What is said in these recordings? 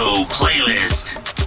Playlist.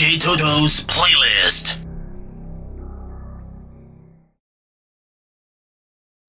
DJ Toto's.